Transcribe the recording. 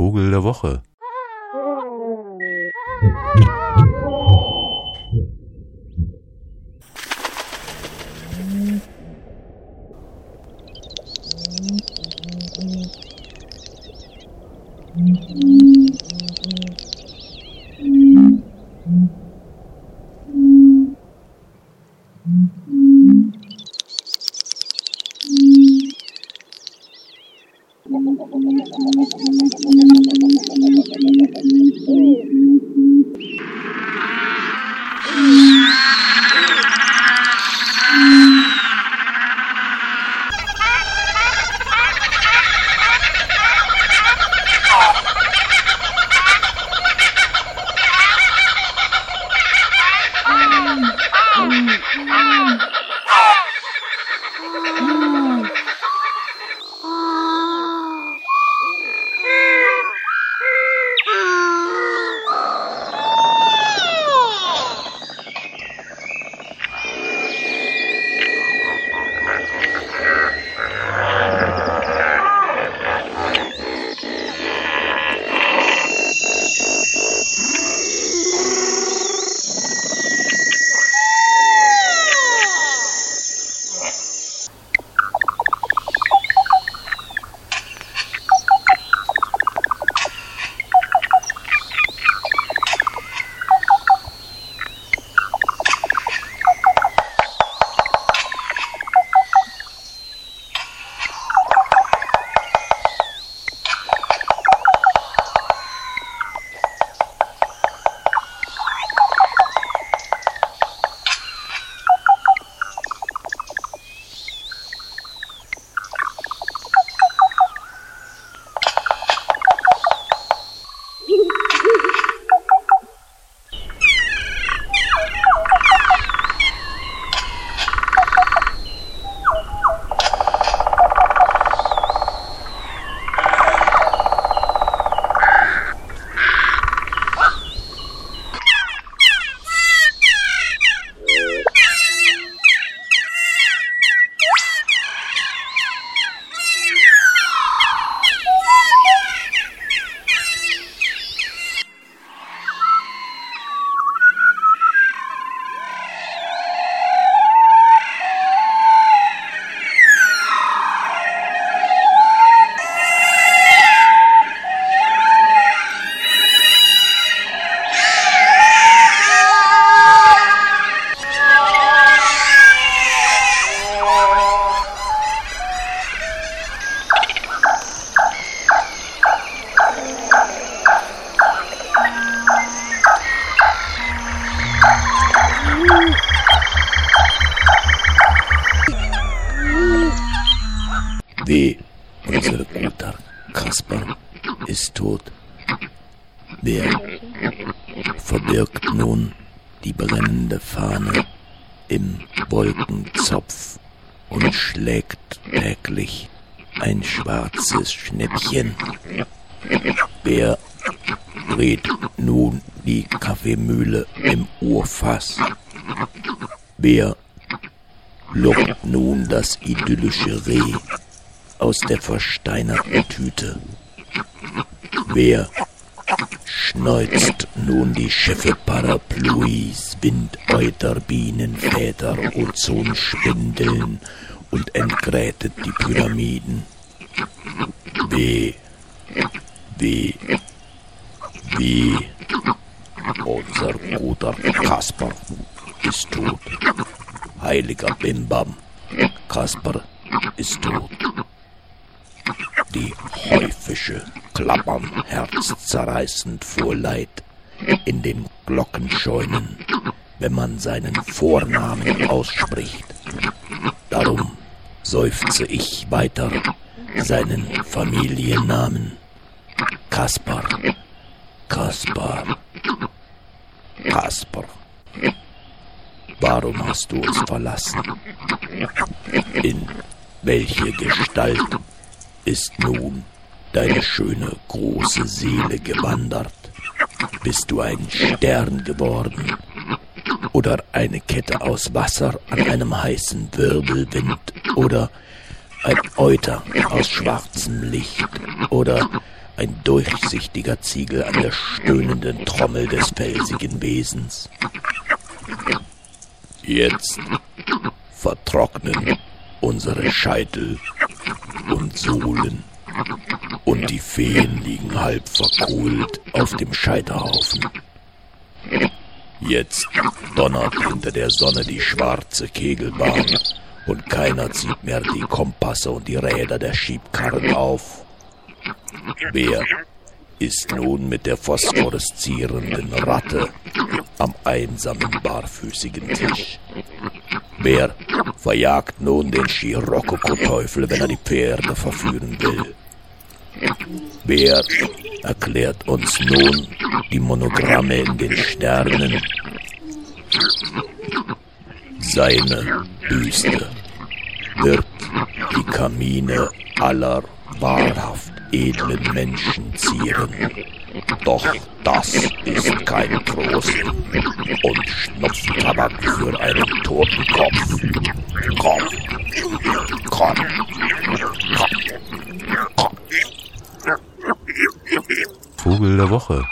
Vogel der Woche. Yeah. Weh, unser guter Kasper ist tot. Wer verbirgt nun die brennende Fahne im Wolkenzopf und schlägt täglich ein schwarzes Schnäppchen? Wer dreht nun die Kaffeemühle im Urfass? Wer lockt nun das idyllische Reh aus der versteinerten Tüte? Wer schneuzt nun die Schiffe Parapluis, Windeuter, Bienen, Väter, Ozonspindeln und entgrätet die Pyramiden? Weh, weh, weh, unser guter Kasper ist tot. Heiliger Bimbam, Kasper ist tot. Die Häufische klappern herzzerreißend vor Leid in den Glockenscheunen, wenn man seinen Vornamen ausspricht. Darum seufze ich weiter seinen Familiennamen. Kaspar, Kaspar, Kaspar. Warum hast du uns verlassen? In welche Gestalt ist nun deine schöne große Seele gewandert? Bist du ein Stern geworden? Oder eine Kette aus Wasser an einem heißen Wirbelwind? Oder ein Euter aus schwarzem Licht? Oder ein durchsichtiger Ziegel an der stöhnenden Trommel des felsigen Wesens. Jetzt vertrocknen unsere Scheitel und Sohlen und die Feen liegen halb verkohlt auf dem Scheiterhaufen. Jetzt donnert hinter der Sonne die schwarze Kegelbahn und keiner zieht mehr die Kompasse und die Räder der Schiebkarren auf. Wer ist nun mit der phosphoreszierenden Ratte am einsamen barfüßigen Tisch? Wer verjagt nun den Schirokoko-Teufel, wenn er die Pferde verführen will? Wer erklärt uns nun die Monogramme in den Sternen? Seine Büste wird die Kamine aller wahrhaft edlen Menschen zieren. Doch das ist kein Trost und Schnupftabak für einen toten Kopf. Komm, komm, komm, komm. Vogel der Woche.